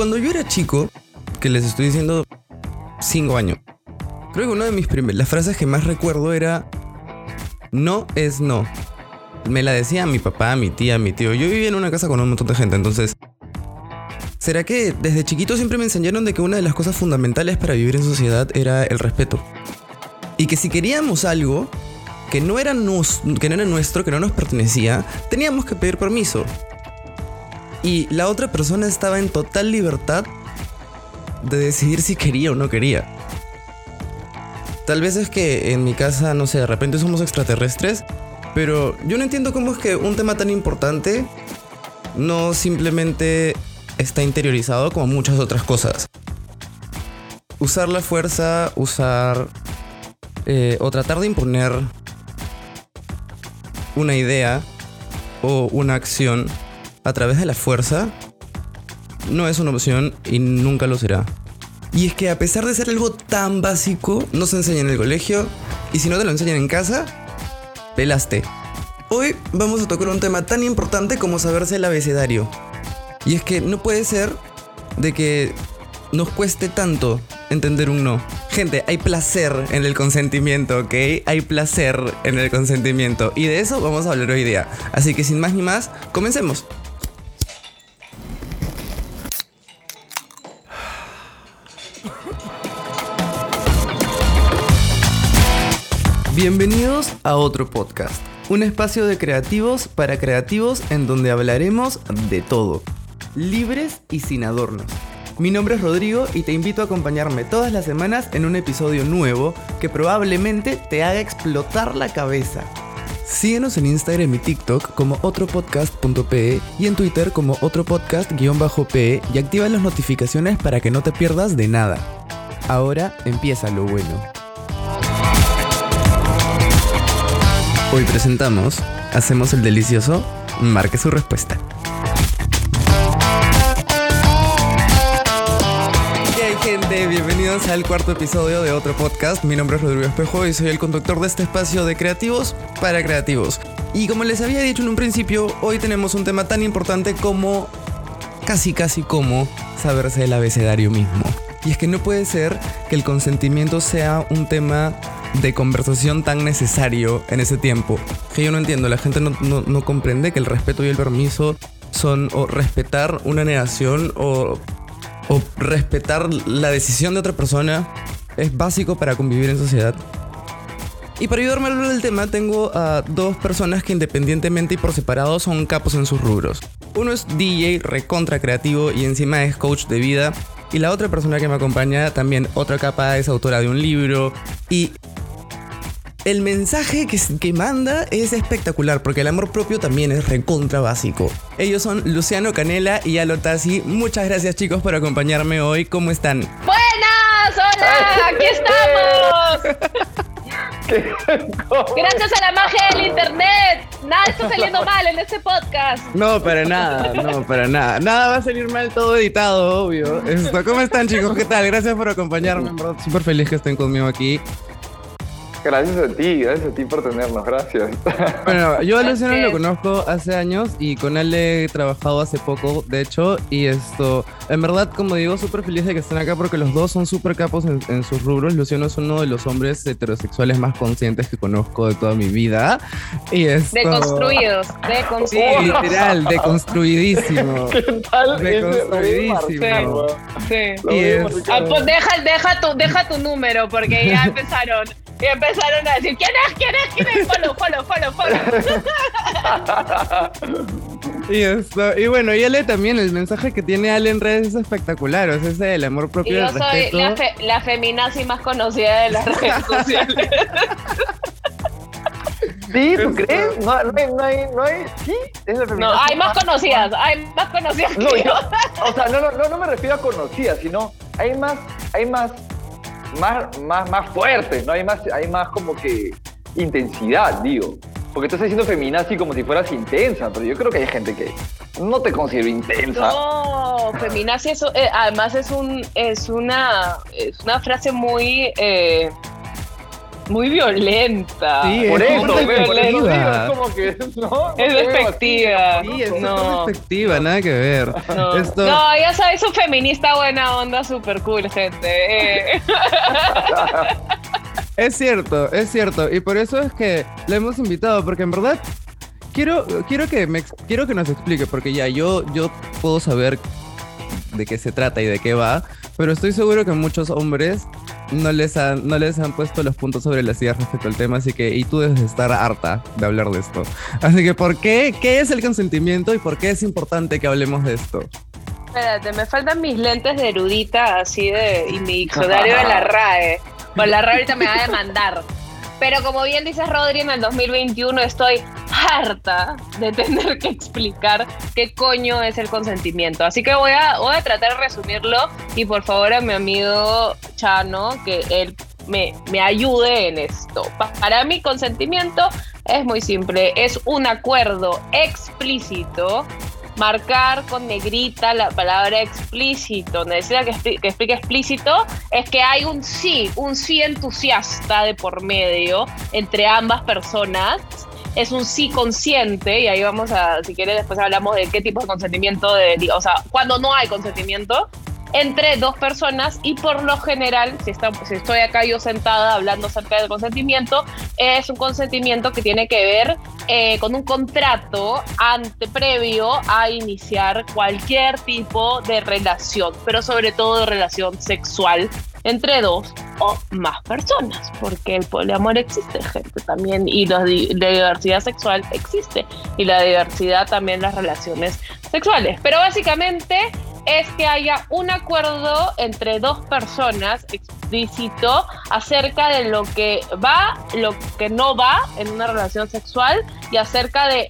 cuando yo era chico, que les estoy diciendo 5 años, creo que una de mis primeras, frases que más recuerdo era, no es no. Me la decía mi papá, mi tía, mi tío. Yo vivía en una casa con un montón de gente, entonces... ¿Será que desde chiquito siempre me enseñaron de que una de las cosas fundamentales para vivir en sociedad era el respeto? Y que si queríamos algo que no era, que no era nuestro, que no nos pertenecía, teníamos que pedir permiso. Y la otra persona estaba en total libertad de decidir si quería o no quería. Tal vez es que en mi casa, no sé, de repente somos extraterrestres, pero yo no entiendo cómo es que un tema tan importante no simplemente está interiorizado como muchas otras cosas. Usar la fuerza, usar eh, o tratar de imponer una idea o una acción a través de la fuerza no es una opción y nunca lo será. Y es que a pesar de ser algo tan básico, no se enseña en el colegio y si no te lo enseñan en casa, pelaste. Hoy vamos a tocar un tema tan importante como saberse el abecedario. Y es que no puede ser de que nos cueste tanto entender un no. Gente, hay placer en el consentimiento, ¿ok? Hay placer en el consentimiento. Y de eso vamos a hablar hoy día. Así que sin más ni más, comencemos. Bienvenidos a otro podcast, un espacio de creativos para creativos en donde hablaremos de todo, libres y sin adornos. Mi nombre es Rodrigo y te invito a acompañarme todas las semanas en un episodio nuevo que probablemente te haga explotar la cabeza. Síguenos en Instagram y TikTok como otropodcast.pe y en Twitter como otropodcast-pe y activa las notificaciones para que no te pierdas de nada. Ahora empieza lo bueno. Hoy presentamos Hacemos el delicioso. Marque su respuesta. ¿Qué hay gente? Bienvenidos al cuarto episodio de otro podcast. Mi nombre es Rodrigo Espejo y soy el conductor de este espacio de creativos para creativos. Y como les había dicho en un principio, hoy tenemos un tema tan importante como casi casi como saberse el abecedario mismo. Y es que no puede ser que el consentimiento sea un tema de conversación tan necesario en ese tiempo. Que yo no entiendo, la gente no, comprende que el respeto y el permiso son o respetar una negación o, o respetar la decisión de otra persona es básico para convivir en sociedad. Y para ayudarme a hablar del tema tengo a dos personas que independientemente y por separado son capos en sus rubros. Uno es DJ recontra creativo y encima es coach de vida. Y la otra persona que me acompaña, también otra capa, es autora de un libro. Y el mensaje que, que, manda es espectacular porque el amor propio también es recontra básico. Ellos son Luciano Canela y Alo Tassi. Muchas gracias chicos por acompañarme hoy. ¿Cómo están? Buenas, hola, aquí estamos. Gracias a la magia del internet. Nada está saliendo mal en este podcast. No, para nada, no, para nada. Nada va a salir mal, todo editado, obvio. ¿Cómo están, chicos? ¿Qué tal? Gracias por acompañarme. súper feliz que estén conmigo aquí. Gracias a ti, gracias a ti por tenernos, gracias. Bueno, yo a Luciano lo conozco hace años y con él he trabajado hace poco, de hecho, y esto, en verdad, como digo, súper feliz de que estén acá porque los dos son súper capos en, sus rubros. Luciano es uno de los hombres heterosexuales más conscientes que conozco de toda mi vida. Y esto... Deconstruidos, deconstruidos. Sí, literal, deconstruidísimo. ¿Qué tal? Deconstruidísimo. Sí. Y ah, pues deja, deja, tu, deja tu número porque ya empezaron. Y empezaron a decir, ¿quién es? ¿Quién es? ¿Quién es? Follow, follow, follow, follow. y, esto, y bueno, y Ale también, el mensaje que tiene Ale en redes es espectacular, o sea, ese del amor propio. Y yo soy la, la feminazi más conocida de las redes sociales. ¿Sí? ¿Tú crees? No, no, hay, no, hay, no hay, ¿sí? Es la no, hay más conocidas, hay más conocidas no, yo. O sea, no, no, no me refiero a conocidas, sino hay más, hay más más, más, más fuertes, ¿no? Hay más, hay más como que intensidad, digo. Porque tú estás diciendo feminazi como si fueras intensa, pero yo creo que hay gente que no te considero intensa. No, feminazi eso, eh, además es un es una es una frase muy eh, muy violenta. Sí, Por es eso, despectiva. es como que no. Es despectiva. Sí, es No. súper despectiva, nada que ver. No, Esto, no, ya sabes, un feminista buena onda, super cool, gente. Eh, Es cierto, es cierto. Y por eso es que le hemos invitado, porque en verdad quiero, quiero, que, me, quiero que nos explique, porque ya yo, yo puedo saber de qué se trata y de qué va, pero estoy seguro que muchos hombres no les han, no les han puesto los puntos sobre las ideas respecto al tema, así que, y tú debes de estar harta de hablar de esto. Así que, ¿por qué? ¿Qué es el consentimiento y por qué es importante que hablemos de esto? espérate, me faltan mis lentes de erudita así de y mi diccionario de la RAE. Pues la ahorita me va a demandar. Pero como bien dice Rodri, en el 2021 estoy harta de tener que explicar qué coño es el consentimiento. Así que voy a, voy a tratar de resumirlo y por favor a mi amigo Chano que él me, me ayude en esto. Pa- Para mí consentimiento es muy simple, es un acuerdo explícito marcar con negrita la palabra explícito, necesita que, expli- que explique explícito, es que hay un sí, un sí entusiasta de por medio entre ambas personas. Es un sí consciente, y ahí vamos a, si quieres, después hablamos de qué tipo de consentimiento, de, o sea, cuando no hay consentimiento, entre dos personas y por lo general, si, estoy acá yo sentada hablando acerca del consentimiento, es un consentimiento que tiene que ver eh, con un contrato ante previo a iniciar cualquier tipo de relación, pero sobre todo de relación sexual entre dos o más personas, porque el poliamor existe, gente, también, y la diversidad sexual existe, y la diversidad también las relaciones sexuales. Pero básicamente es que haya un acuerdo entre dos personas explícito acerca de lo que va, lo que no va en una relación sexual y acerca de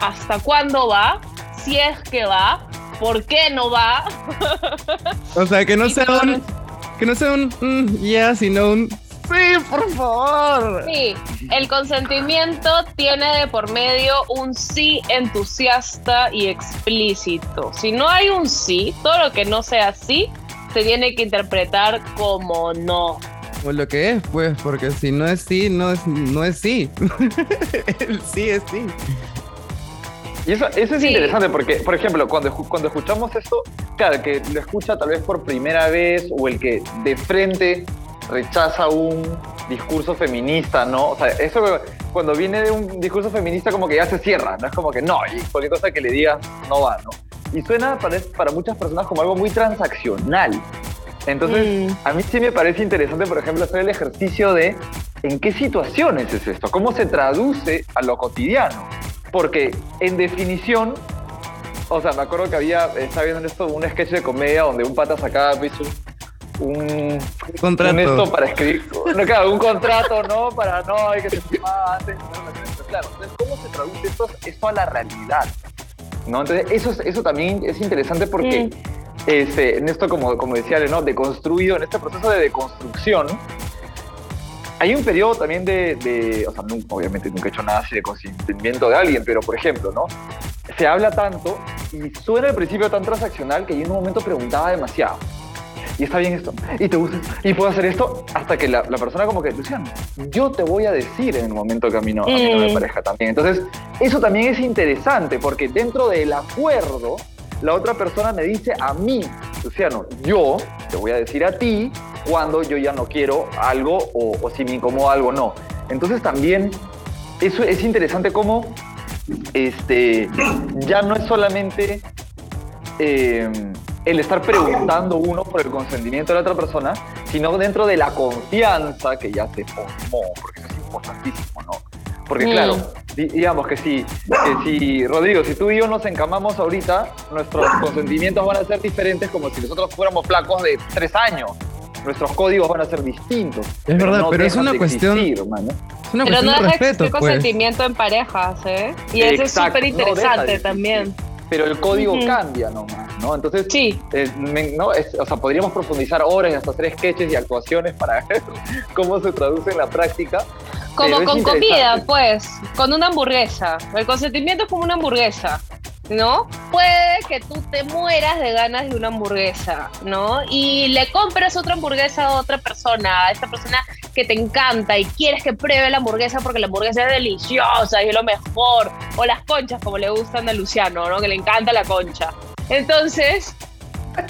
hasta cuándo va, si es que va, por qué no va. O sea, que no Y sea un, que no sea un mm, ya, sino un sí, por favor. Sí, el consentimiento tiene de por medio un sí entusiasta y explícito. Si no hay un sí, todo lo que no sea sí se tiene que interpretar como no. O lo que es, pues, porque si no es sí, no es, no es sí. El sí es sí. Y eso, eso es Sí. interesante porque, por ejemplo, cuando, escu- cuando escuchamos esto, claro, el que lo escucha tal vez por primera vez o el que de frente rechaza un discurso feminista, ¿no? O sea, eso cuando viene de un discurso feminista como que ya se cierra, ¿no? Es como que no, y cualquier cosa que le digas no va, ¿no? Y suena para, para muchas personas como algo muy transaccional. Entonces, a mí sí me parece interesante, por ejemplo, hacer el ejercicio de en qué situaciones es esto, cómo se traduce a lo cotidiano. Porque en definición, o sea, me acuerdo que había, estaba viendo en esto un sketch de comedia donde un pata sacaba pues, un, un, Contrato. un esto para escribir, no, claro, un contrato, ¿no? Para no, hay que se firmaba antes. Claro, entonces, ¿cómo se traduce esto, esto a la realidad? ¿No? Entonces, eso, es- eso también es interesante porque Mm. este, en esto, como, como decía Ale, ¿no? Deconstruido, en este proceso de deconstrucción, hay un periodo también de, de- o sea, nun- obviamente nunca he hecho nada así de consentimiento de alguien, pero por ejemplo, ¿no? Se habla tanto y suena al principio tan transaccional que yo en un momento preguntaba demasiado. Y está bien esto, y te gusta, y puedo hacer esto, hasta que la, la persona como que, Luciano, yo te voy a decir en el momento que a mí no, me Mm. parezca también. Entonces, eso también es interesante, porque dentro del acuerdo, la otra persona me dice a mí, Luciano, yo te voy a decir a ti cuando yo ya no quiero algo o, o si me incomoda algo no. Entonces también eso es interesante cómo este, ya no es solamente eh, el estar preguntando uno por el consentimiento de la otra persona, sino dentro de la confianza que ya se formó, porque eso es importantísimo, ¿no? Porque Mm. claro, di- digamos que si, que si, Rodrigo, si tú y yo nos encamamos ahorita, nuestros consentimientos van a ser diferentes como si nosotros fuéramos flacos de tres años. Nuestros códigos van a ser distintos. Es verdad, pero es una de cuestión- existir, mano. Es una Pero cuestión no de deja de respeto, existir pues. consentimiento en parejas, ¿eh? Y eso es súper no interesante existir. Pero el código Ujú. cambia nomás, ¿no? Entonces, Sí, eh, me- ¿no? Es- o sea, podríamos profundizar horas y hasta hacer sketches y actuaciones para ver cómo se traduce en la práctica. como con comida, pues, con una hamburguesa. El consentimiento es como una hamburguesa. ¿No? Puede que tú te mueras de ganas de una hamburguesa, ¿no? Y le compras otra hamburguesa a otra persona, a esta persona que te encanta y quieres que pruebe la hamburguesa porque la hamburguesa es deliciosa y es lo mejor. O las conchas, como le gustan a Luciano, ¿no? Que le encanta la concha. Entonces,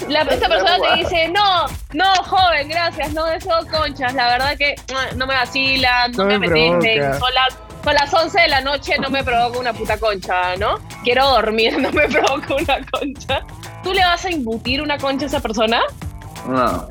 la, esta persona te dice, no, no, joven, gracias, no deseo conchas, la verdad que no me vacilan, no, me, me son las, son las 11 de la noche, no me provoca una puta concha, ¿no? Quiero dormir, no me provoca una concha. ¿Tú le vas a imbutir una concha a esa persona? No.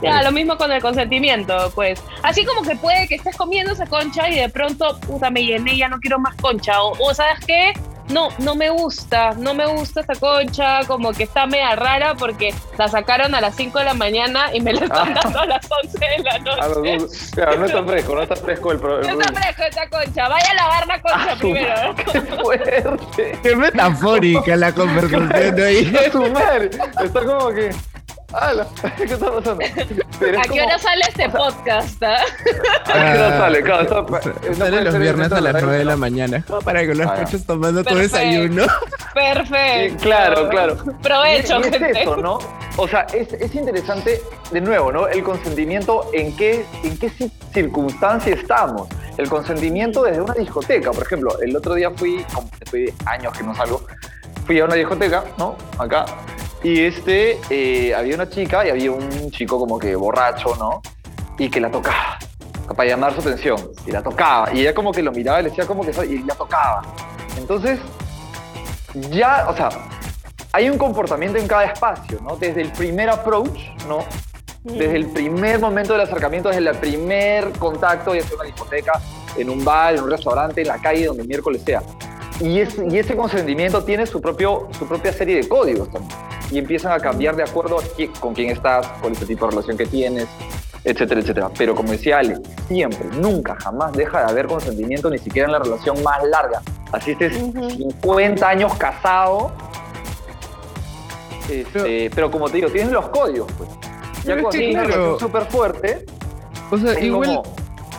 Ya, lo mismo con el consentimiento, pues. Así como que puede que estés comiendo esa concha y de pronto, puta, me llené, ya no quiero más concha. O, o ¿sabes qué? No, no me gusta, no me gusta esta concha, como que está media rara porque la sacaron a las 5 de la mañana y me la están ah. dando a las 11 de la noche. claro, no está fresco, no está fresco el problema. No está fresco esta concha, vaya a lavar la concha ah, primero. ¡Qué fuerte! Qué metafórica la conversación ahí. Está como que... ¿Qué está pasando? ¿A qué hora sale este podcast? ¿A qué hora sale? Claro, sale los viernes a las 9 de la mañana. para que los ah, tomando tu desayuno. Perfecto. claro, claro. Provecho, y, es eso, ¿no? O sea, es, es, interesante, de nuevo, ¿no? El consentimiento, ¿en qué, en qué circunstancia estamos? El consentimiento desde una discoteca, por ejemplo. El otro día fui, después de años que no salgo, fui a una discoteca, ¿no? Acá, y este, eh, había una chica y había un chico como que borracho, ¿no? Y que la tocaba para llamar su atención. Y la tocaba. Y ella como que lo miraba y le decía como que... Y la tocaba. Entonces, ya, o sea, hay un comportamiento en cada espacio, ¿no? Desde el primer approach, ¿no? Desde el primer momento del acercamiento, desde el primer contacto, ya sea en una discoteca, en un bar, en un restaurante, en la calle, donde miércoles sea. Y, y ese consentimiento tiene su, propio, su propia serie de códigos también y empiezan a cambiar de acuerdo a con quién estás, con el tipo de relación que tienes, etcétera, etcétera. Pero como decía Ale, siempre, nunca, jamás deja de haber consentimiento, ni siquiera en la relación más larga. Así estés 50 años casado, este, pero, como te digo, tienes los códigos, pues. Ya cuando tienes una relación súper fuerte, o sea, igual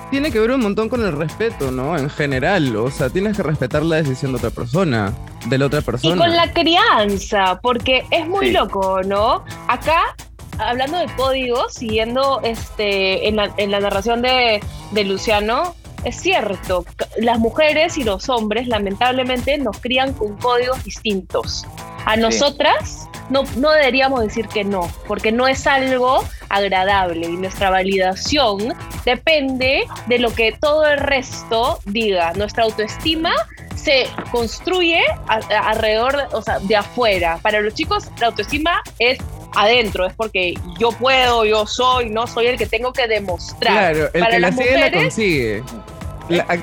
tiene que ver un montón con el respeto, ¿no? En general, o sea, tienes que respetar la decisión de otra persona, de la otra persona. Y con la crianza, porque es muy loco, ¿no? Acá, hablando de códigos, siguiendo este, en, la, narración de, Luciano, es cierto, las mujeres y los hombres lamentablemente nos crían con códigos distintos. A nosotras no, no deberíamos decir que no, porque no es algo agradable y nuestra validación depende de lo que todo el resto diga. Nuestra autoestima se construye alrededor, o sea, de afuera. Para los chicos, la autoestima es adentro, es porque yo puedo, yo soy, no soy el que tengo que demostrar. Claro, el Para que la sigue la consigue.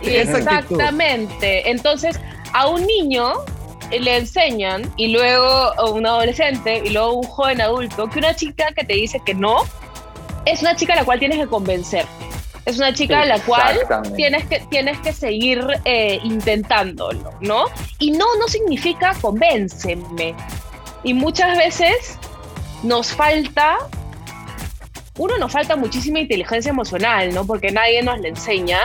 exactamente. Entonces, a un niño le enseñan y luego un adolescente y luego un joven adulto que una chica que te dice que no es una chica a la cual tienes que convencer. Es una chica a la cual tienes que, tienes que seguir eh, intentándolo, ¿no? Y no, no significa convénceme. Y muchas veces nos falta, uno, nos falta muchísima inteligencia emocional, ¿no? Porque nadie nos la enseña.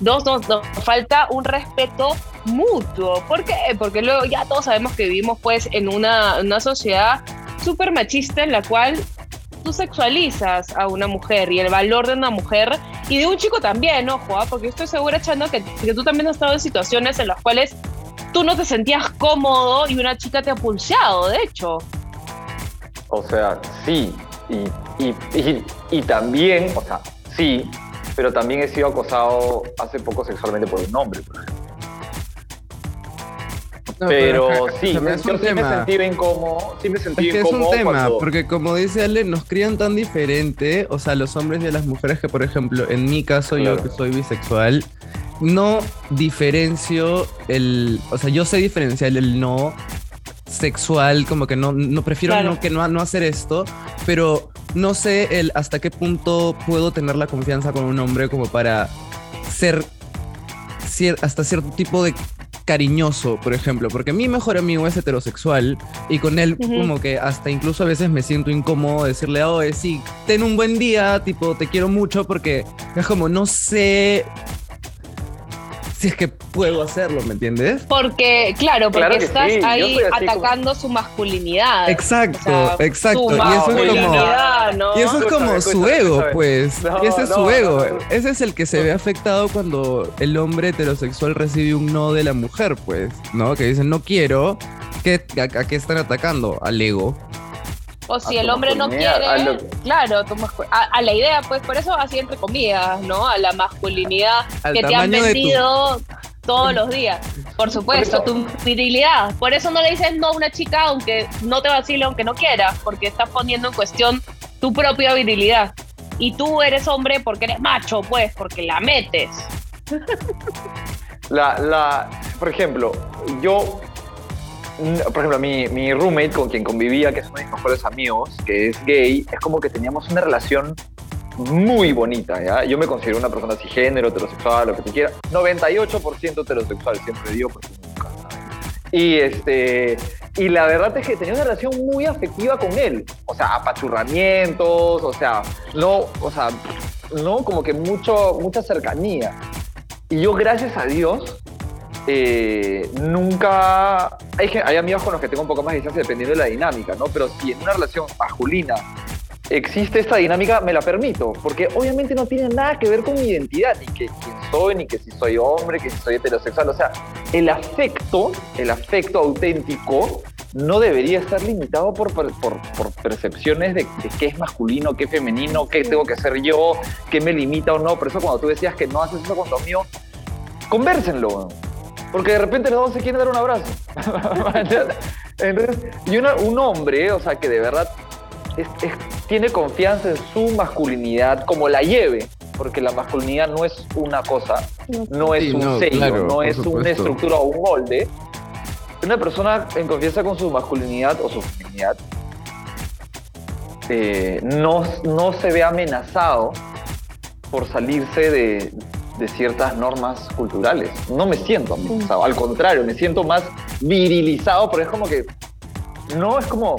Dos, nos, nos falta un respeto mutuo. ¿Por qué? Porque luego ya todos sabemos que vivimos pues en una, una sociedad súper machista en la cual tú sexualizas a una mujer y el valor de una mujer y de un chico también, ojo, ¿ah? porque estoy segura, Chano, que, tú también has estado en situaciones en las cuales tú no te sentías cómodo y una chica te ha pulseado, de hecho. O sea, sí, y, y, y también, o sea, sí, pero también he sido acosado hace poco sexualmente por un hombre, por ejemplo pero, sí, yo sí me sentí incómodo. Sí me sentí es que es un tema, porque como dice Ale, nos crían tan diferente, o sea, los hombres y las mujeres que, por ejemplo, en mi caso, yo que soy bisexual, no diferencio el, o sea, yo sé diferenciar el no sexual, como que no, no prefiero no, que no, no hacer esto, pero no sé el hasta qué punto puedo tener la confianza con un hombre como para ser hasta cierto tipo de cariñoso, por ejemplo, porque mi mejor amigo es heterosexual y con él como que hasta incluso a veces me siento incómodo decirle, oye, sí, ten un buen día, tipo, te quiero mucho porque es como, no sé si es que puedo hacerlo, ¿me entiendes? Porque, claro, porque Claro estás sí, ahí atacando su masculinidad. Exacto, O sea, exacto. su Y eso es como... masculinidad, ¿no? Y eso es como Escúchame, su ego, escúchame. pues. No, y ese es no, su ego. no. Ese es el que se ve afectado cuando el hombre heterosexual recibe un no de la mujer, pues, ¿no? Que dicen, no quiero. ¿Qué, a, a qué están atacando? Al ego. O si el hombre no quiere, a lo- claro, a, a la idea, pues por eso así entre comillas, ¿no? A la masculinidad Al que te han tu- vendido todos los días. Por supuesto, tu virilidad. Por eso no le dices no a una chica aunque no te vacile, aunque no quieras, porque estás poniendo en cuestión tu propia virilidad. Y tú eres hombre porque eres macho, pues, porque la metes. La, la, por ejemplo, yo, por ejemplo, mi, mi roommate con quien convivía, que es uno de mis mejores amigos, que es gay, es como que teníamos una relación muy bonita, ¿ya? Yo me considero una persona cisgénero, heterosexual, lo que tú quieras. 98% heterosexual, siempre digo, porque nunca. Y, este, y la verdad es que tenía una relación muy afectiva con él. O sea, apachurramientos, o sea, no, o sea, no, como que mucho, mucha cercanía. Y yo, gracias a Dios, eh, nunca... Hay, amigos con los que tengo un poco más de distancia dependiendo de la dinámica, ¿no? Pero si en una relación masculina existe esta dinámica, me la permito, porque obviamente no tiene nada que ver con mi identidad, ni que quién soy, ni que si soy hombre, que si soy heterosexual. O sea, el afecto, el afecto auténtico, no debería estar limitado por, por, por- por percepciones de, de qué es masculino, qué es femenino, qué tengo que ser yo, qué me limita o no. Por eso cuando tú decías que no haces eso con tu amigo, convérsenlo. Porque de repente los dos se quieren dar un abrazo. Entonces, y una- un hombre, o sea, que de verdad es- es- tiene confianza en su masculinidad como la lleve, porque la masculinidad no es una cosa, no es Sí, un no, sello, claro, no es una estructura o un molde. Una persona en confianza con su masculinidad o su feminidad eh, no, no se ve amenazado por salirse de, de ciertas normas culturales. No me siento amenazado, al contrario, me siento más virilizado, pero es como que no es como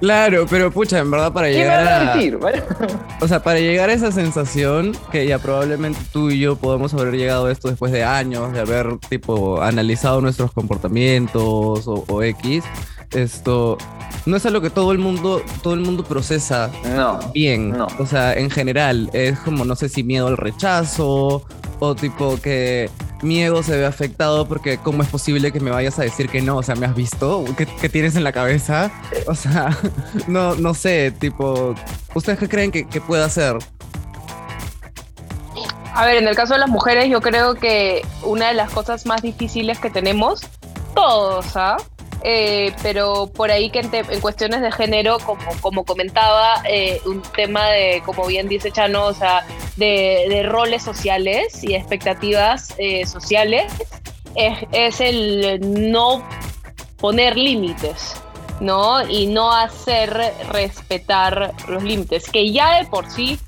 Claro, pero pucha, en verdad para ¿Qué me llegar a decir? O sea, para llegar a esa sensación, que ya probablemente tú y yo podemos haber llegado a esto después de años, de haber tipo analizado nuestros comportamientos o, o X, esto no es algo que todo el mundo, todo el mundo procesa No. bien. No. O sea, en general, es como no sé si miedo al rechazo o tipo que mi ego se ve afectado porque cómo es posible que me vayas a decir que no, o sea, ¿me has visto? ¿Qué, qué tienes en la cabeza? O sea, no, no sé, tipo, ¿ustedes qué creen que, que pueda hacer? A ver, en el caso de las mujeres, yo creo que una de las cosas más difíciles que tenemos, todos, ¿ah? Pero por ahí que en, cuestiones de género, como, como comentaba, eh, un tema de, como bien dice Chano, o sea, de, roles sociales y expectativas eh, sociales, es, es el no poner límites, ¿no? Y no hacer respetar los límites, que ya de por sí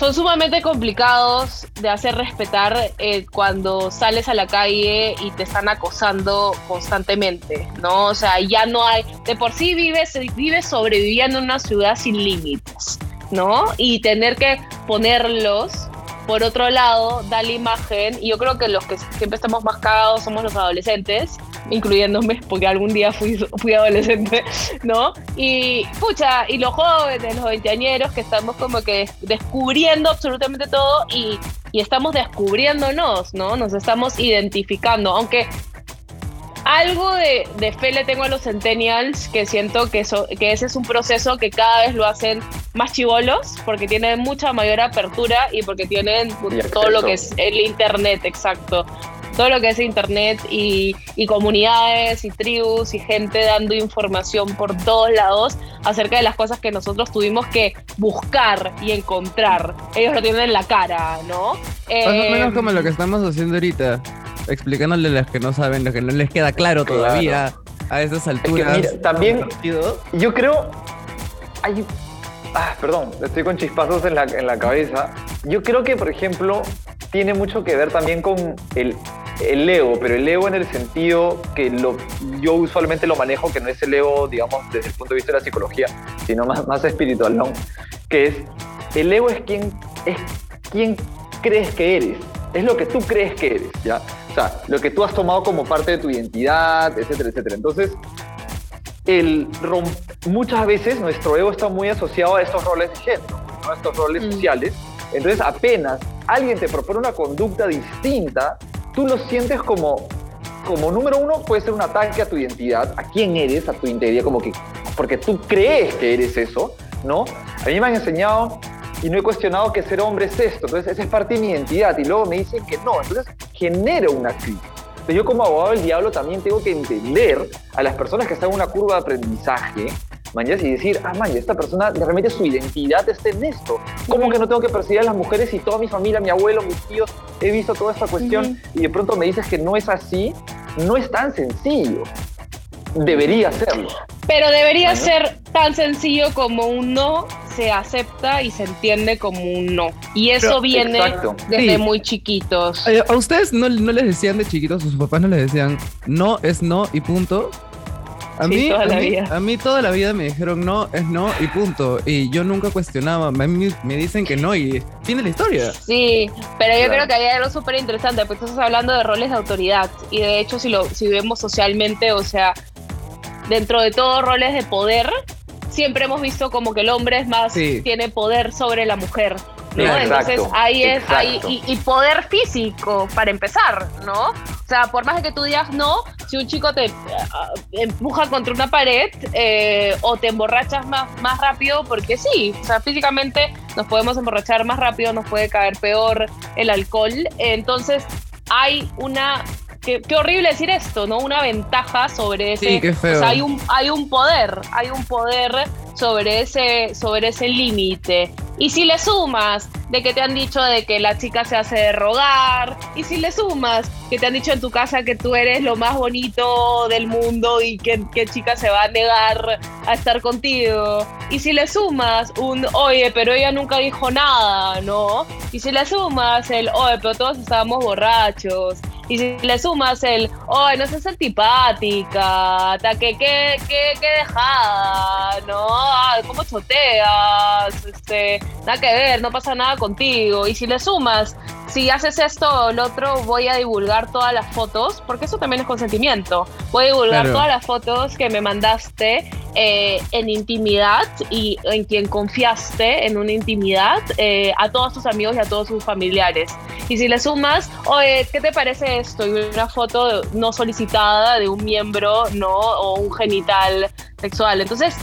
son sumamente complicados de hacer respetar eh, cuando sales a la calle y te están acosando constantemente, ¿no? O sea, ya no hay, de por sí vives, vives sobreviviendo en una ciudad sin límites, ¿no? Y tener que ponerlos, por otro lado, da la imagen, y yo creo que los que siempre estamos más cagados somos los adolescentes, incluyéndome, porque algún día fui, fui adolescente, ¿no? Y, pucha, y los jóvenes, los veinteañeros, que estamos como que descubriendo absolutamente todo y, y estamos descubriéndonos, ¿no? Nos estamos identificando, aunque algo de, de fe le tengo a los centennials, que siento que, eso, que ese es un proceso que cada vez lo hacen más chivolos, porque tienen mucha mayor apertura y porque tienen Y todo lo que es el internet, exacto. Todo lo que es internet y, y comunidades y tribus y gente dando información por todos lados acerca de las cosas que nosotros tuvimos que buscar y encontrar. Ellos lo tienen en la cara, ¿no? Más o Eh, menos como lo que estamos haciendo ahorita, explicándole a los que no saben, lo que no les queda claro Claro. todavía a esas alturas. mira, también- del partido. Yo creo. Hay, ah, perdón, estoy con chispazos en la, en la cabeza. Yo creo que, por ejemplo, tiene mucho que ver también con el, el ego, pero el ego en el sentido que lo, yo usualmente lo manejo, que no es el ego, digamos, desde el punto de vista de la psicología, sino más, más espiritual, ¿no? Que es, el ego es quien, es quien crees que eres. es lo que tú crees que eres, ¿ya? O sea, lo que tú has tomado como parte de tu identidad, etcétera, etcétera. Entonces, el muchas veces nuestro ego está muy asociado a estos roles de género, a estos roles Mm. sociales. Entonces, apenas alguien te propone una conducta distinta, tú lo sientes como, como número uno, puede ser un ataque a tu identidad, a quién eres, a tu integridad, como que, porque tú crees que eres eso, ¿no? A mí me han enseñado y no he cuestionado que ser hombre es esto, entonces esa es parte de mi identidad y luego me dicen que no, entonces genera una crisis. Entonces yo como abogado del diablo también tengo que entender a las personas que están en una curva de aprendizaje, mañas, y decir, ah, man, esta persona realmente su identidad está en esto. ¿Cómo que no tengo que perseguir a las mujeres y toda mi familia, mi abuelo, mis tíos, he visto toda esta cuestión y de pronto me dices que no es así? No es tan sencillo. Debería serlo. Pero debería ser tan sencillo como un no se acepta y se entiende como un no. Y eso Pero- viene Exacto. desde Sí. muy chiquitos. Eh, ¿A ustedes no, no les decían de chiquitos, sus papás no les decían no es no y punto? A Sí, mí, toda a, la mí vida. a mí toda la vida me dijeron no es no y punto. Y yo nunca cuestionaba. A mí me dicen que no y tiene la historia. Sí, pero yo Claro. creo que hay algo súper interesante, porque estás hablando de roles de autoridad y de hecho si lo si vemos socialmente, o sea, dentro de todos roles de poder, siempre hemos visto como que el hombre es más, Sí. tiene poder sobre la mujer. ¿no? Exacto, Entonces ahí es, ahí, y, y poder físico para empezar, ¿no? O sea, por más de que tú digas no, si un chico te ah, empuja contra una pared eh, o te emborrachas más, más rápido, porque sí, o sea, físicamente nos podemos emborrachar más rápido, nos puede caer peor el alcohol. Entonces hay una... Qué, qué horrible decir esto, ¿no? Una ventaja sobre ese... Sí, qué feo. O sea, hay un, hay un poder, hay un poder sobre ese, sobre ese límite. Y si le sumas de que te han dicho de que la chica se hace de rogar, y si le sumas que te han dicho en tu casa que tú eres lo más bonito del mundo y que, que chica se va a negar a estar contigo, y si le sumas un, oye, pero ella nunca dijo nada, ¿no? Y si le sumas el, oye, pero todos estábamos borrachos, y si le sumas el, oye, no seas antipática, que, que, que dejada, ¿no? ¿Cómo choteas? Este, nada que ver, no pasa nada contigo. Y si le sumas, si haces esto o lo otro, voy a divulgar todas las fotos, porque eso también es consentimiento. Voy a divulgar Claro. todas las fotos que me mandaste eh, en intimidad y en quien confiaste en una intimidad eh, a todos tus amigos y a todos sus familiares. Y si le sumas, oye, ¿qué te parece esto? Y una foto no solicitada de un miembro, ¿no? O un genital sexual. Entonces,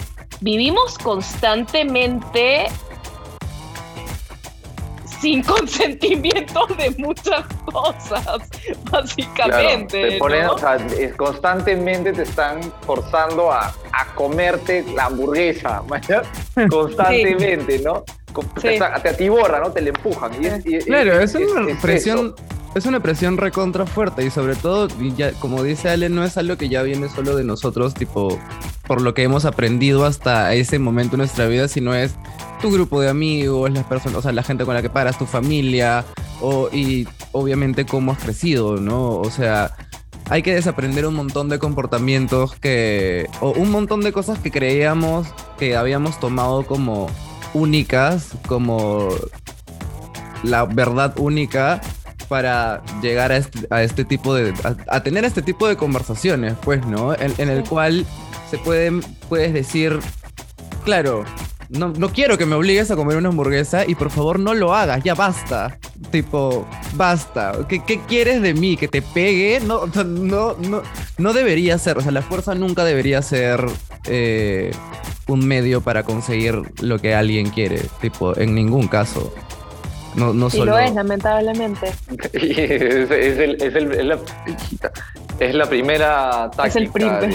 vivimos constantemente sin consentimiento de muchas cosas, básicamente. Claro, te ponen, ¿no? o sea, es- constantemente te están forzando a, a comerte la hamburguesa, constantemente, ¿no? Te, Sí. sa- te atiborra, ¿no? Te le empujan. y es- y- Claro, es es- una es presión. Es una presión recontra fuerte y sobre todo, ya, como dice Ale, no es algo que ya viene solo de nosotros, tipo, por lo que hemos aprendido hasta ese momento en nuestra vida, sino es tu grupo de amigos, las personas, o sea, la gente con la que paras, tu familia, o, y obviamente cómo has crecido, ¿no? O sea, hay que desaprender un montón de comportamientos que, o un montón de cosas que creíamos que habíamos tomado como únicas, como la verdad única para llegar a este, a este tipo de a, a tener este tipo de conversaciones pues no en, en el Sí. cual se pueden puedes decir claro no, no quiero que me obligues a comer una hamburguesa y por favor no lo hagas, ya basta. Tipo, basta. ¿Qué, qué quieres de mí? ¿Que te pegue? No, no, no, no debería ser. O sea, la fuerza nunca debería ser eh, un medio para conseguir lo que alguien quiere. Tipo, en ningún caso. No, no Y solo. lo es, lamentablemente. Es, es el- es el- es la, es la primera táctica. Es el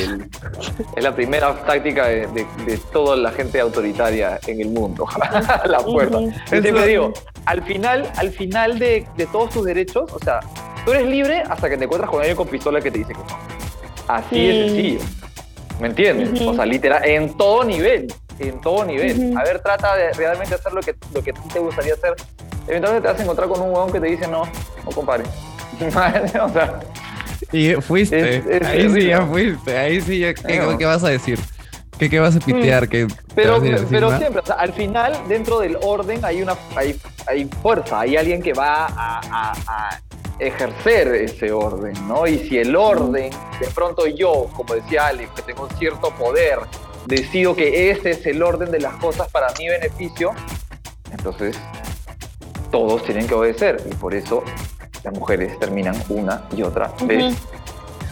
del- es la primera táctica de, de- de toda la gente autoritaria en el mundo. la fuerza. Siempre digo, al final, al final de, de todos tus derechos, o sea, tú eres libre hasta que te encuentras con alguien con pistola que te dice que no. Así de Sí. sencillo. ¿Me entiendes? O sea, literal, en todo nivel. En todo nivel. A ver, trata de realmente hacer lo que, lo que te gustaría hacer. Eventualmente te vas a encontrar con un huevón que te dice no, no compadre. o sea, Y fuiste. Es- es ahí sí ya fuiste. Ahí sí ya. ¿Qué, vas a decir? ¿Qué, qué vas a pitear? ¿Qué Pero, a pero siempre, o sea, al final, dentro del orden hay una hay, hay fuerza, hay alguien que va a, a- a ejercer ese orden, ¿no? Y si el orden, de pronto yo, como decía Alex, que tengo cierto poder, decido que este es el orden de las cosas para mi beneficio, entonces todos tienen que obedecer. Y por eso las mujeres terminan una y otra vez.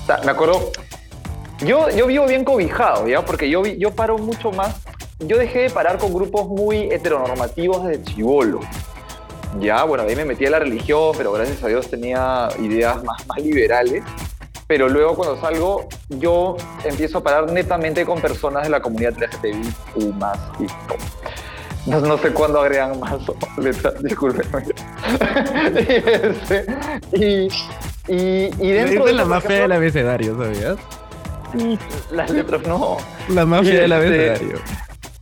O sea, me acuerdo, yo, yo vivo bien cobijado, ¿ya? Porque yo, yo paro mucho más. Yo dejé de parar con grupos muy heteronormativos desde chivolo. Ya, bueno, ahí me metí a la religión, pero gracias a Dios tenía ideas más, más liberales. Pero luego cuando salgo, yo empiezo a parar netamente con personas de la comunidad LGTBIQ+, más y todo. No, no sé cuándo agregan más letras, discúlpenme. y, este, y, y, y dentro Es de la mafia del abecedario, ¿sabías? las letras no. La mafia Y del este- abecedario.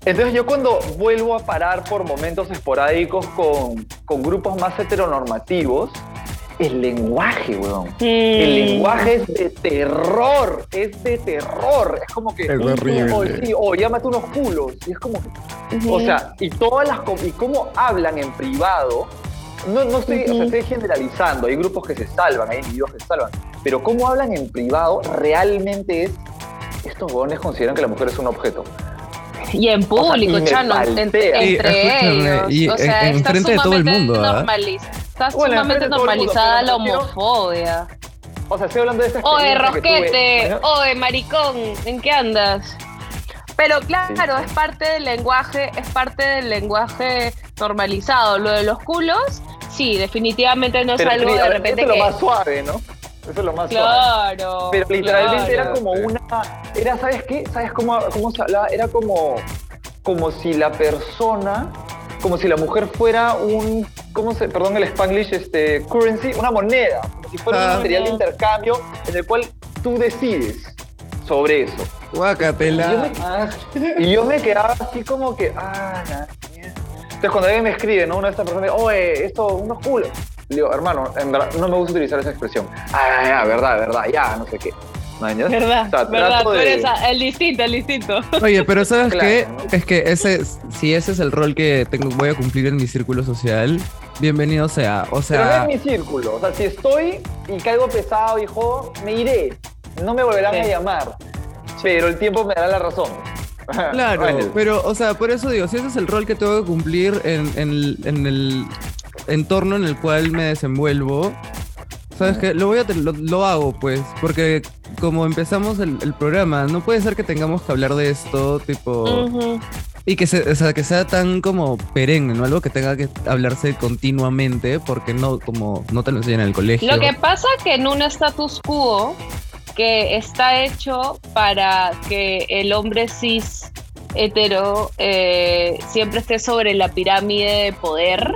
Entonces yo cuando vuelvo a parar por momentos esporádicos con, con grupos más heteronormativos, el lenguaje, weón. El lenguaje es de terror, es de terror. Es como que, Es horrible. oh, sí, oh, llámate unos culos. Y es como o sea, y todas las, y cómo hablan en privado, no, no estoy, o sea, estoy generalizando, hay grupos que se salvan, hay individuos que se salvan, pero cómo hablan en privado realmente es, estos huevones consideran que la mujer es un objeto. Y en público, Chano, entre, entre ellos. y o en- sea, en está frente de todo el sumamente mundo, ¿ah? normaliz- Está Bueno, sumamente de mundo, normalizada la homofobia. O sea, estoy hablando de experiencia que tuve. rosquete, maricón, ¿en qué andas? Pero claro, Sí. es parte del lenguaje, es parte del lenguaje normalizado. Lo de los culos, sí, definitivamente no es Pero, algo de repente es que. lo más suave, ¿no? Eso es lo más suave. Claro. Pero literalmente claro. era como una. Era, ¿sabes qué? ¿Sabes cómo, cómo se hablaba? Era como. Como si la persona. Como si la mujer fuera un. ¿Cómo se.? Perdón el spanglish, este. Currency, una moneda. Como si fuera Ah. un material de intercambio en el cual tú decides sobre eso. Guacatela. Ah, Y yo me quedaba así como que. Ah, la mierda. Entonces cuando alguien me escribe, ¿no? Una de estas personas me dice, oye, esto, unos culos. Le digo, hermano, en verdad, no me gusta utilizar esa expresión. Ah, ya, ya, verdad, verdad, ya, no sé qué. ¿Mañas? Verdad, O sea, verdad, trato tú de- eres a- el distinto, el distinto. Oye, pero ¿sabes Claro, qué? ¿no? Es que ese, si ese es el rol que tengo, voy a cumplir en mi círculo social, bienvenido sea. O Pero no sea, es mi círculo. O sea, si estoy y caigo pesado, hijo, me iré. No me volverán Sí. a llamar. Pero el tiempo me dará la razón. Claro, pero, o sea, por eso digo, si ese es el rol que tengo que cumplir en, en en el entorno en el cual me desenvuelvo, ¿sabes qué? Lo voy a lo, lo hago, pues, porque como empezamos el, el programa, no puede ser que tengamos que hablar de esto, tipo, y que, se, o sea, que sea tan como perenne, ¿no? Algo que tenga que hablarse continuamente, porque no, como, no te lo enseñan en el colegio. Lo que pasa que en un status quo que está hecho para que el hombre cis hetero eh, siempre esté sobre la pirámide de poder,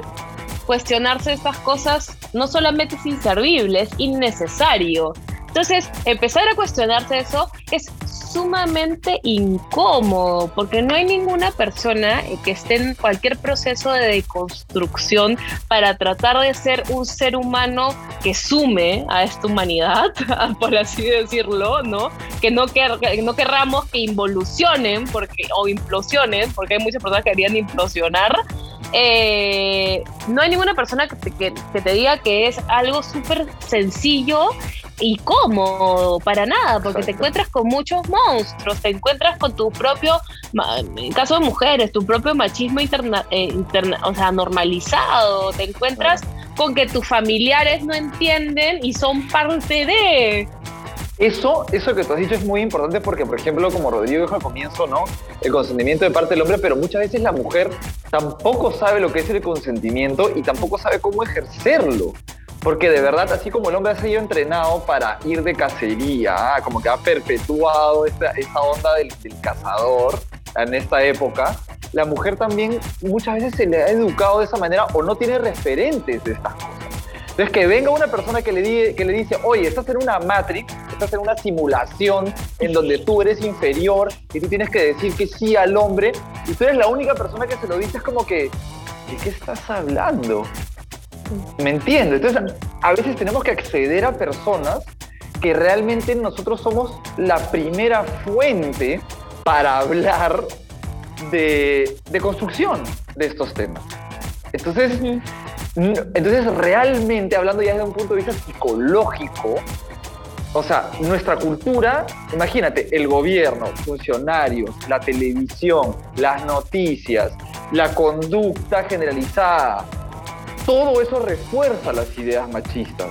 cuestionarse estas cosas no solamente es inservible, es innecesario. Entonces, empezar a cuestionarse eso es sumamente incómodo, porque no hay ninguna persona que esté en cualquier proceso de deconstrucción para tratar de ser un ser humano que sume a esta humanidad, por así decirlo, ¿no? Que no, quer- que no querramos que involucionen porque, o implosionen, porque hay muchas personas que querían implosionar. Eh, no hay ninguna persona que te, que- que te diga que es algo súper sencillo y cómodo, para nada, porque te encuentras con muchos monstruos, te encuentras con tu propio, en caso de mujeres, tu propio machismo interna, eh, interna- o sea, normalizado, te encuentras con que tus familiares no entienden y son parte de... Eso, eso que tú has dicho es muy importante porque, por ejemplo, como Rodrigo dijo al comienzo, ¿no? El consentimiento de parte del hombre, pero muchas veces la mujer tampoco sabe lo que es el consentimiento y tampoco sabe cómo ejercerlo. Porque de verdad, así como el hombre ha sido entrenado para ir de cacería, ah, como que ha perpetuado esta, esta onda del, del cazador en esta época, la mujer también muchas veces se le ha educado de esa manera o no tiene referentes de estas cosas. Entonces, que venga una persona que le, que le dice, oye, estás en una Matrix, estás en una simulación en donde tú eres inferior y tú tienes que decir que sí al hombre, y tú eres la única persona que se lo dice, es como que, ¿de qué estás hablando? ¿Me entiendes? Entonces, a veces tenemos que acceder a personas que realmente nosotros somos la primera fuente para hablar de, de construcción de estos temas. Entonces, entonces, realmente, hablando ya desde un punto de vista psicológico, o sea, nuestra cultura, imagínate, el gobierno, funcionarios, la televisión, las noticias, la conducta generalizada, todo eso refuerza las ideas machistas.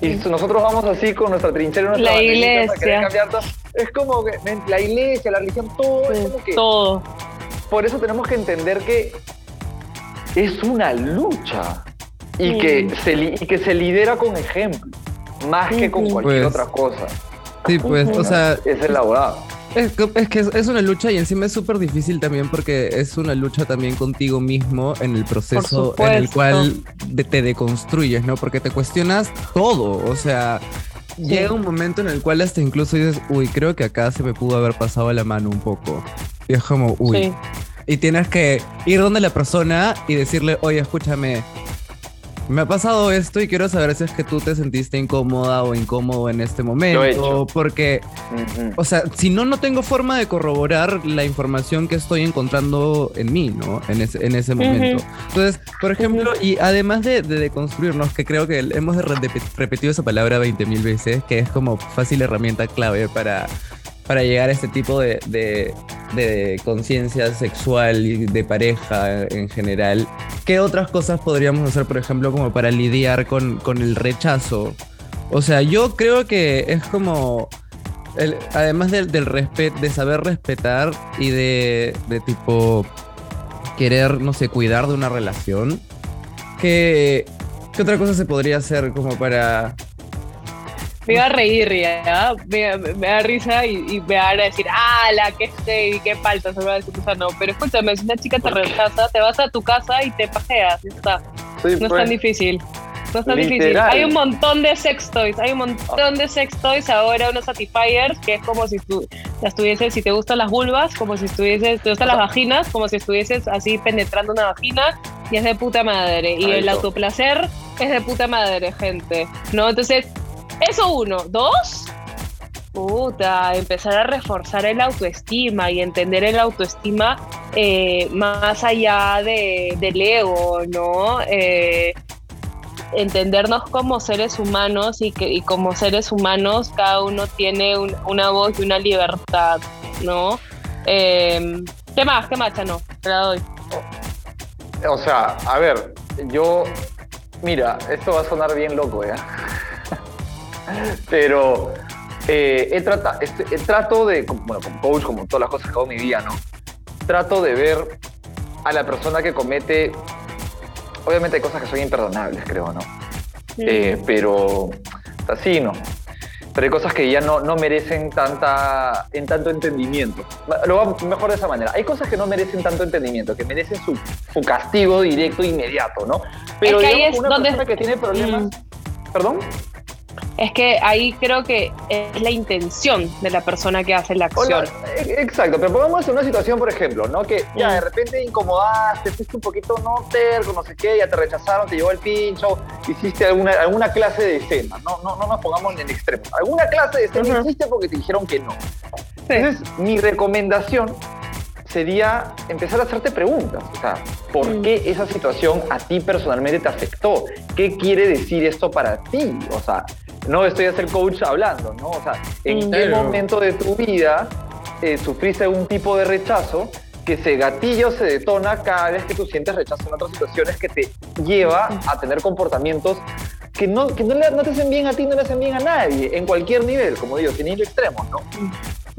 Y nosotros vamos así con nuestra trinchera, nuestra la iglesia. Es como que la iglesia, la religión, todo es como que. Todo. Por eso tenemos que entender que es una lucha y, que, se, y que se lidera con ejemplo más que con cualquier pues, otra cosa. Sí, pues, o sea. Es elaborado. Es, es que es, una lucha y encima es súper difícil también porque es una lucha también contigo mismo en el proceso en el cual te deconstruyes, ¿no? Porque te cuestionas todo, o sea, llega un momento en el cual hasta incluso dices, uy, creo que acá se me pudo haber pasado la mano un poco. Y es como, uy. Y tienes que ir donde la persona y decirle, oye, escúchame, me ha pasado esto y quiero saber si es que tú te sentiste incómoda o incómodo en este momento. Porque, o sea, si no, no tengo forma de corroborar la información que estoy encontrando en mí, ¿no? En ese, en ese momento. Entonces, por ejemplo, y además de, de deconstruirnos, que creo que hemos repetido esa palabra 20 mil veces, que es como fácil herramienta clave para para llegar a este tipo de, de, conciencia sexual y de pareja en general. ¿Qué otras cosas podríamos hacer, por ejemplo, como para lidiar con, con el rechazo? O sea, yo creo que es como, el, además del, del respeto, de saber respetar y de, de tipo querer, no sé, cuidar de una relación, ¿qué, ¿qué otra cosa se podría hacer como para me iba a reír, ya, me, me, da risa y, me van a decir, ah, la que y qué falta, se me va a decir, o sea, no, pero escúchame, si una chica te rechaza, te vas a tu casa y te pajeas, ya está. no es tan pues. difícil. No es tan difícil. Hay un montón de sex toys, hay un montón de sex toys ahora, unos satisfiers, que es como si tú estuvieses, si te gustan las vulvas, como si estuvieses, te gustan las vaginas, como si estuvieses así penetrando una vagina, y es de puta madre. Y el autoplacer es de puta madre, gente. ¿No? Entonces, eso uno. Dos, puta, empezar a reforzar el autoestima y entender el autoestima eh, más allá de, del ego, ¿no? Eh, entendernos como seres humanos y que como seres humanos cada uno tiene una voz y una libertad, ¿no? Eh, ¿Qué más? ¿Qué más, Chano? Te la doy. O sea, a ver, yo, mira, esto va a sonar bien loco, ¿eh? Pero eh, he, trata, este, trato de, bueno, como coach, como todas las cosas que hago en mi vida, ¿no? Trato de ver a la persona que comete, obviamente hay cosas que son imperdonables, creo, ¿no? Eh, pero así no. Pero hay cosas que ya no, no merecen tanta, en tanto entendimiento. Lo hago mejor de esa manera. Hay cosas que no merecen tanto entendimiento, que merecen su, su castigo directo inmediato, ¿no? Pero es una donde... persona que tiene problemas... Mm. ¿Perdón? Es que ahí creo que es la intención de la persona que hace la acción. E, exacto, pero pongamos una situación, por ejemplo, ¿no? Que ya de repente incomodaste, fuiste un poquito no terco, no sé qué, ya te rechazaron, te llevó el pincho, hiciste alguna, alguna clase de escena, no, no, no nos pongamos en extremo. Alguna clase de escena hiciste porque te dijeron que no. Entonces, mi recomendación sería empezar a hacerte preguntas. O sea, ¿por mm. qué esa situación a ti personalmente te afectó? ¿Qué quiere decir esto para ti? O sea, no estoy a ser coach hablando, ¿no? O sea, ¿en qué momento de tu vida eh, sufriste un tipo de rechazo que ese gatillo se detona cada vez que tú sientes rechazo en otras situaciones que te lleva a tener comportamientos que no, que no, le, no te hacen bien a ti, no le hacen bien a nadie, en cualquier nivel, como digo, sin ir extremos, ¿no?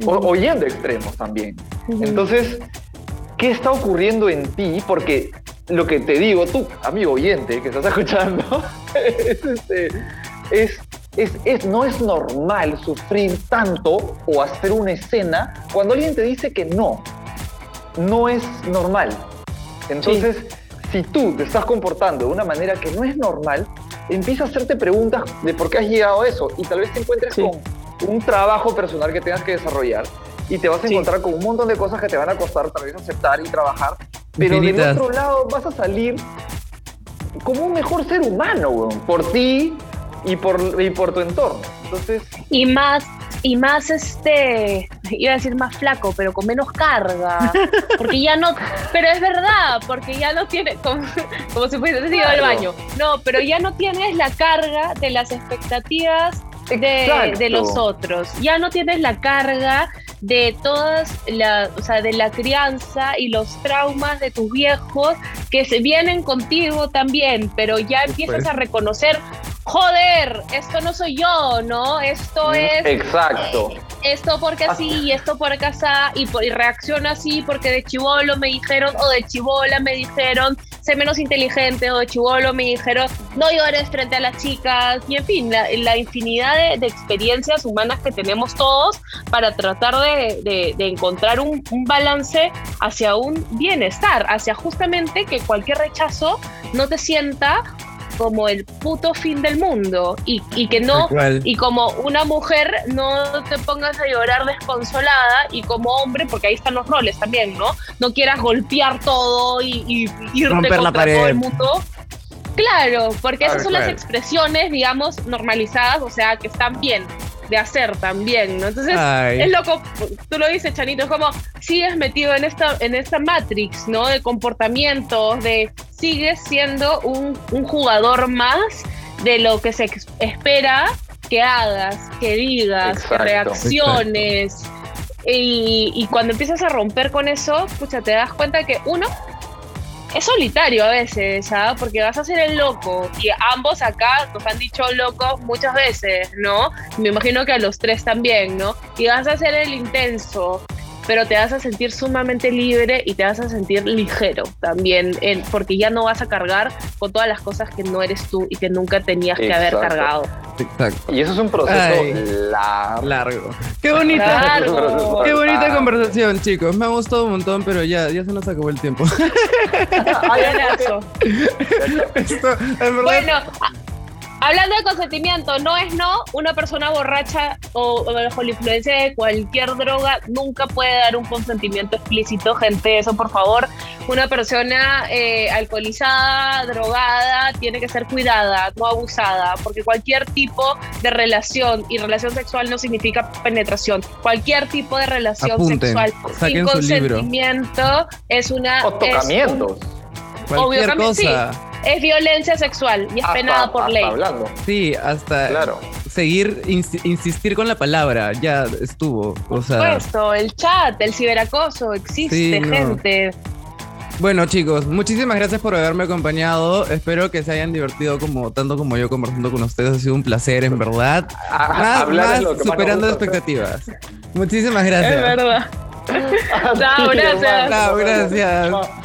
O, oyendo extremos también. Entonces, ¿qué está ocurriendo en ti? Porque lo que te digo, tú, amigo oyente que estás escuchando, es, este, es es, no es normal sufrir tanto o hacer una escena cuando alguien te dice que no. No es normal. Entonces, si tú te estás comportando de una manera que no es normal, empieza a hacerte preguntas de por qué has llegado a eso. Y tal vez te encuentres con un trabajo personal que tengas que desarrollar y te vas a encontrar con un montón de cosas que te van a costar tal vez aceptar y trabajar, pero del otro lado vas a salir como un mejor ser humano, por ti, y por, y por tu entorno. Entonces... Y más, y más este, iba a decir más flaco, pero con menos carga, porque ya no, pero es verdad, porque ya no tiene, como, como si fuese ido al baño, no, pero ya no tienes la carga de las expectativas de, de, los otros. Ya no tienes la carga de todas la, o sea, de la crianza y los traumas de tus viejos que se vienen contigo también, pero ya empiezas a reconocer, joder, esto no soy yo, ¿no? Esto es... Exacto. Eh, esto porque así y esto porque así y, y reacciona así porque de chivolo me dijeron o de chivola me dijeron sé menos inteligente o de chivolo me dijeron no llores frente a las chicas y en fin la, infinidad de, experiencias humanas que tenemos todos para tratar de, encontrar un balance hacia un bienestar hacia justamente que cualquier rechazo no te sienta como el puto fin del mundo y, y que no, y como una mujer no te pongas a llorar desconsolada y como hombre, porque ahí están los roles también, ¿no? No quieras golpear todo y, y irte Romper la pared. todo el mundo. Claro, porque esas son las expresiones, digamos, normalizadas, o sea, que están bien de hacer también, ¿no? Entonces, es loco, tú lo dices, Chanito, es como sigues metido en esta, en esta matrix, ¿no? De comportamientos, de sigues siendo un, un jugador más de lo que se espera que hagas, que digas, que reacciones. Y, y, cuando empiezas a romper con eso, pucha, te das cuenta que uno, es solitario a veces, ¿sabes? Porque vas a ser el loco. Y ambos acá nos han dicho locos muchas veces, ¿no? Me imagino que a los tres también, ¿no? Y vas a ser el intenso pero te vas a sentir sumamente libre y te vas a sentir ligero también, porque ya no vas a cargar con todas las cosas que no eres tú y que nunca tenías que haber cargado. Exacto. Y eso es un proceso largo. Qué bonita, qué bonita conversación, chicos. Me ha gustado un montón, pero ya, ya se nos acabó el tiempo. Esto, en verdad, bueno, Hablando de consentimiento, no es no, una persona borracha o, bajo la influencia de cualquier droga nunca puede dar un consentimiento explícito, gente, eso por favor. Una persona eh, alcoholizada, drogada, tiene que ser cuidada, no abusada, porque cualquier tipo de relación, y relación sexual no significa penetración, cualquier tipo de relación sexual sin consentimiento es una... O tocamientos. Cualquier cosa es violencia sexual y es penada por ley. Hablando. Sí, hasta seguir, insistir con la palabra, ya estuvo. O sea, supuesto, el chat, el ciberacoso, existe gente. Bueno chicos, muchísimas gracias por haberme acompañado. Espero que se hayan divertido como tanto como yo conversando con ustedes. Ha sido un placer, en verdad. más, más superando expectativas. Muchísimas gracias. Es verdad. Chao, gracias. Chao, gracias.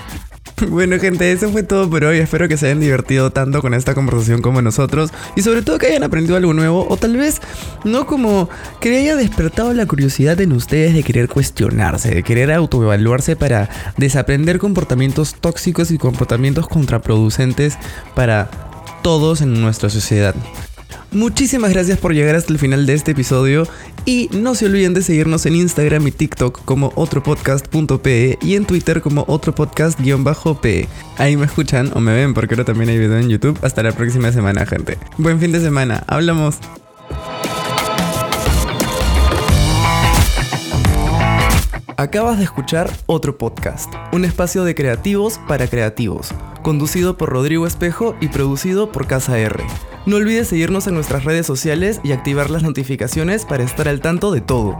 Bueno gente, eso fue todo por hoy. Espero que se hayan divertido tanto con esta conversación como nosotros. Y sobre todo que hayan aprendido algo nuevo. O tal vez no como que haya despertado la curiosidad en ustedes de querer cuestionarse, de querer autoevaluarse para desaprender comportamientos tóxicos y comportamientos contraproducentes para todos en nuestra sociedad. Muchísimas gracias por llegar hasta el final de este episodio y no se olviden de seguirnos en Instagram y TikTok como otropodcast.pe y en Twitter como otropodcast-pe. Ahí me escuchan o me ven porque ahora también hay video en YouTube. Hasta la próxima semana, gente. Buen fin de semana. Hablamos. Acabas de escuchar otro podcast, un espacio de creativos para creativos, conducido por Rodrigo Espejo y producido por Casa R. No olvides seguirnos en nuestras redes sociales y activar las notificaciones para estar al tanto de todo.